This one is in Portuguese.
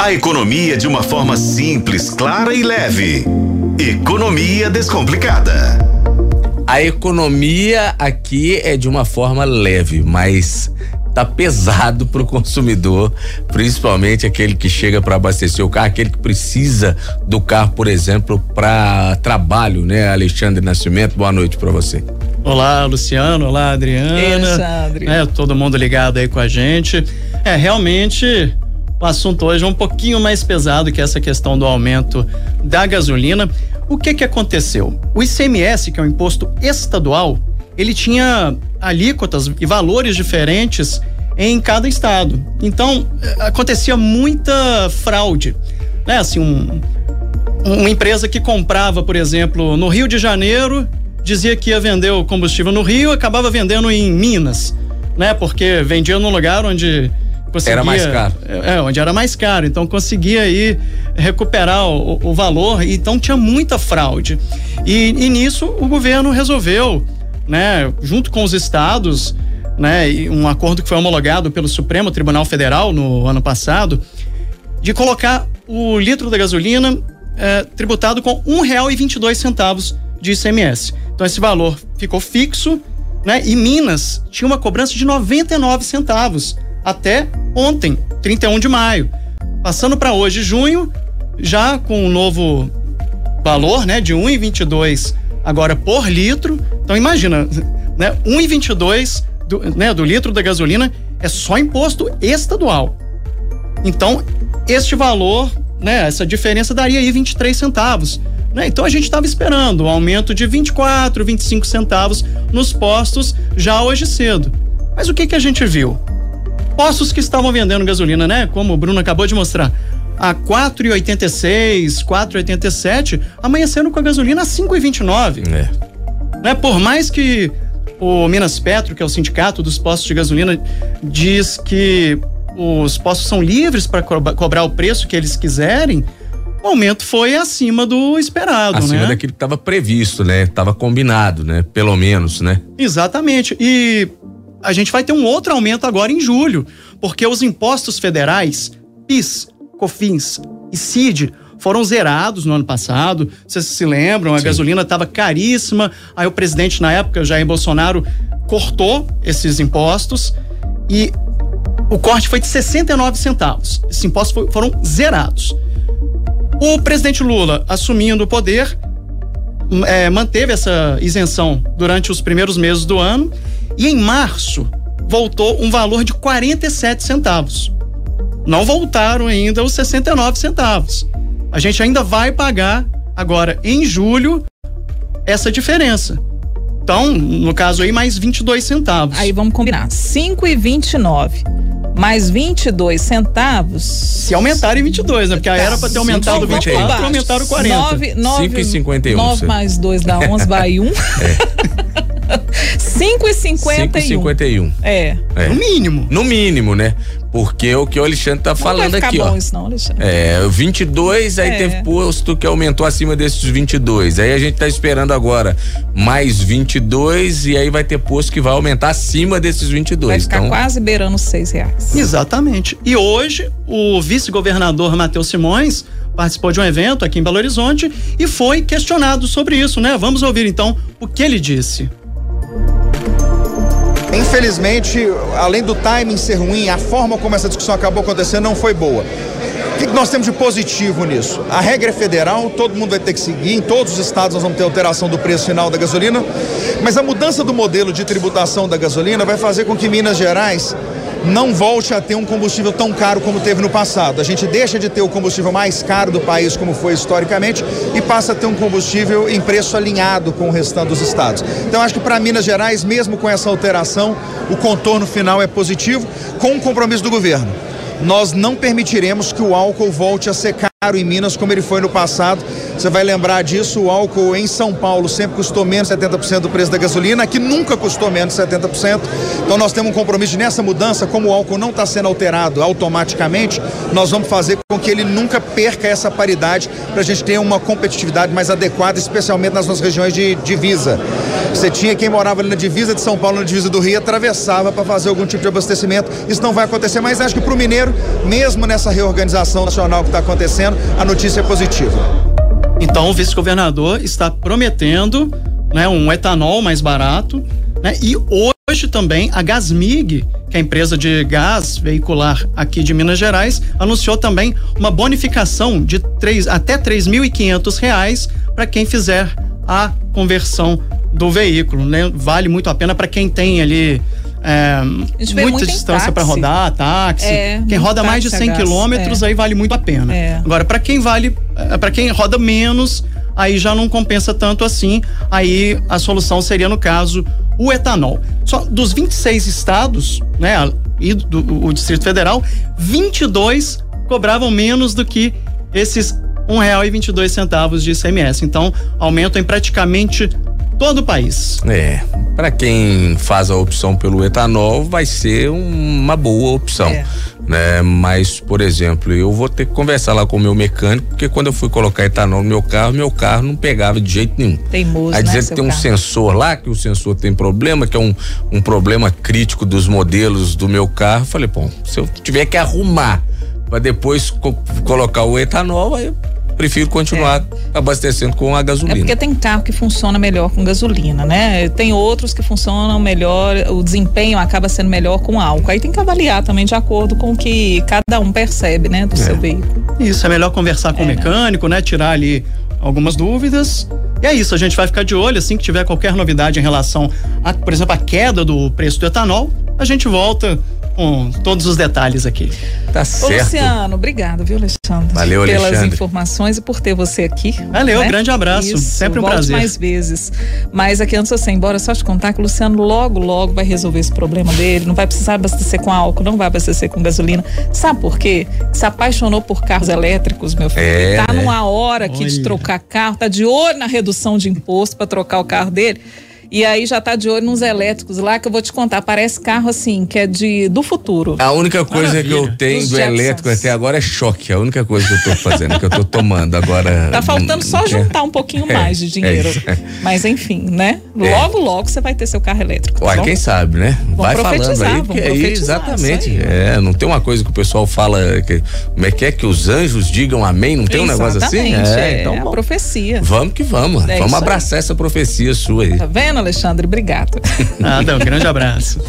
A economia de uma forma simples, clara e leve. Economia Descomplicada. A economia aqui é de uma forma leve, mas tá pesado para o consumidor, principalmente aquele que chega para abastecer o carro, aquele que precisa do carro, por exemplo, para trabalho, né? Alexandre Nascimento, boa noite para você. Olá, Luciano. Olá, Adriana. Ei, Alexandre. É, todo mundo ligado aí com a gente. É, realmente o assunto hoje é um pouquinho mais pesado que essa questão do aumento da gasolina. O que que aconteceu? O ICMS, que é um imposto estadual, ele tinha alíquotas e valores diferentes em cada estado. Então, eh, acontecia muita fraude. Né? Assim, um, uma empresa que comprava, por exemplo, no Rio de Janeiro, dizia que ia vender o combustível no Rio, acabava vendendo em Minas, né? Porque vendia num lugar onde conseguia, era mais caro. É, onde era mais caro. Então conseguia aí recuperar o, o valor. Então tinha muita fraude. E, e nisso o governo resolveu né, junto com os estados, né, um acordo que foi homologado pelo Supremo Tribunal Federal no ano passado, de colocar o litro da gasolina é, tributado com um real e vinte e dois centavos de ICMS. Então esse valor ficou fixo, né? E Minas tinha uma cobrança de 99 centavos até ontem, 31 de maio. Passando para hoje, junho, já com um novo valor, né, de 1,22 agora por litro. Então imagina, né, 1,22 do, né, do litro da gasolina é só imposto estadual. Então, este valor, né, essa diferença daria aí 23 centavos. Né? Então a gente estava esperando um aumento de 24, 25 centavos nos postos já hoje cedo. Mas o que que a gente viu? Postos que estavam vendendo gasolina, né? Como o Bruno acabou de mostrar, a 4,86, 4,87, amanhecendo com a gasolina a 5,29. É. Né? Por mais que o Minas Petro, que é o sindicato dos postos de gasolina, diz que os postos são livres para cobrar o preço que eles quiserem, o aumento foi acima do esperado, acima né? daquilo que estava previsto, né? Estava combinado, né? Pelo menos, né? Exatamente. E a gente vai ter um outro aumento agora em julho, porque os impostos federais, PIS, COFINS e CID foram zerados no ano passado. Vocês se lembram? A Sim. gasolina estava caríssima. Aí o presidente, na época, Jair Bolsonaro, cortou esses impostos e o corte foi de 69 centavos. Esses impostos foram zerados. O presidente Lula, assumindo o poder, é, manteve essa isenção durante os primeiros meses do ano e em março voltou um valor de 47 centavos não voltaram ainda os 69 centavos. A gente ainda vai pagar agora em julho essa diferença. Então, no caso aí, mais 22 centavos. Aí vamos combinar. 5,29 mais 22 centavos. Se aumentarem 22, né? Porque era para ter aumentado 24, aumentaram 40. 9, 9, 5,51. 9 mais 2 dá 11, vai 1. É. 5,51. É. é. No mínimo. No mínimo, né? Porque o que o Alexandre tá falando não vai aqui, bom ó. Isso não, Alexandre. É, 22, aí é. teve posto que aumentou acima desses 22. Aí a gente tá esperando agora mais 22 e aí vai ter posto que vai aumentar acima desses 22. Vai ficar então... quase beirando os seis reais. Exatamente. E hoje o vice-governador Matheus Simões participou de um evento aqui em Belo Horizonte e foi questionado sobre isso, né? Vamos ouvir então o que ele disse. Infelizmente, além do timing ser ruim, a forma como essa discussão acabou acontecendo não foi boa. O que nós temos de positivo nisso? A regra é federal, todo mundo vai ter que seguir, em todos os estados nós vamos ter alteração do preço final da gasolina, mas a mudança do modelo de tributação da gasolina vai fazer com que Minas Gerais não volte a ter um combustível tão caro como teve no passado. A gente deixa de ter o combustível mais caro do país, como foi historicamente, e passa a ter um combustível em preço alinhado com o restante dos estados. Então, acho que para Minas Gerais, mesmo com essa alteração, o contorno final é positivo, com o compromisso do governo. Nós não permitiremos que o álcool volte a ser caro em Minas como ele foi no passado. Você vai lembrar disso, o álcool em São Paulo sempre custou menos de 70% do preço da gasolina, aqui nunca custou menos de 70%. Então nós temos um compromisso nessa mudança, como o álcool não está sendo alterado automaticamente, nós vamos fazer com que ele nunca perca essa paridade para a gente ter uma competitividade mais adequada, especialmente nas nossas regiões de divisa. Você tinha quem morava ali na divisa de São Paulo, na divisa do Rio, atravessava para fazer algum tipo de abastecimento. Isso não vai acontecer, mas acho que para o mineiro, mesmo nessa reorganização nacional que está acontecendo, a notícia é positiva. Então o vice-governador está prometendo né, um etanol mais barato. Né, e hoje também a Gasmig, que é a empresa de gás veicular aqui de Minas Gerais, anunciou também uma bonificação de 3, até R$ 3.500 para quem fizer a conversão do veículo. Né? Vale muito a pena para quem tem ali é, muita distância para rodar, táxi. É, quem roda mais de 100 quilômetros, é. aí vale muito a pena. É. Agora, para quem vale, é, para quem roda menos, aí já não compensa tanto assim. Aí a solução seria, no caso, o etanol. Só dos 26 estados, né, e do o Distrito Federal, 22 cobravam menos do que esses R$ 1,22 de ICMS. Então, aumentam em praticamente todo o país. É, para quem faz a opção pelo etanol, vai ser uma boa opção. É. Né? Mas, por exemplo, eu vou ter que conversar lá com o meu mecânico, porque quando eu fui colocar etanol no meu carro, meu carro não pegava de jeito nenhum. Teimoso, Aí dizer né, que tem um carro. sensor lá, que o sensor tem problema, que é um, um problema crítico dos modelos do meu carro. Falei, bom, se eu tiver que arrumar para depois co colocar o etanol, aí prefiro continuar é. abastecendo com a gasolina. É porque tem carro que funciona melhor com gasolina, né? Tem outros que funcionam melhor, o desempenho acaba sendo melhor com álcool. Aí tem que avaliar também de acordo com o que cada um percebe, né, do é. seu veículo. Isso, é melhor conversar com é. o mecânico, né? Tirar ali algumas dúvidas. E é isso, a gente vai ficar de olho assim que tiver qualquer novidade em relação a, por exemplo, a queda do preço do etanol, a gente volta com todos os detalhes aqui. Tá certo. Ô, Luciano, obrigado, viu, Alexandre? Valeu, Pelas Alexandre. informações e por ter você aqui. Valeu, né? grande abraço. Isso, Sempre um volte prazer. mais vezes. Mas aqui antes de você ir embora, só te contar que o Luciano logo, logo vai resolver esse problema dele. Não vai precisar abastecer com álcool, não vai abastecer com gasolina. Sabe por quê? Se apaixonou por carros elétricos, meu filho. É, tá né? numa hora aqui Olha. de trocar carro, tá de olho na redução de imposto para trocar o carro dele. E aí já tá de olho nos elétricos lá que eu vou te contar. Parece carro assim, que é de do futuro. A única coisa Maravilha. que eu tenho Dos do Jetsons. elétrico até agora é choque. A única coisa que eu tô fazendo, que eu tô tomando agora. Tá faltando só juntar um pouquinho é, mais de dinheiro. É Mas enfim, né? É. Logo, logo você vai ter seu carro elétrico. Tá Uai, quem sabe, né? vai falando aí, que aí exatamente. Aí. É, não tem uma coisa que o pessoal fala que como é que é que os anjos digam amém? Não tem um negócio assim? É, então, é profecia. Vamos que vamos. É vamos abraçar aí. essa profecia sua aí. Tá vendo? Alexandre. Obrigada. Nada, um grande abraço.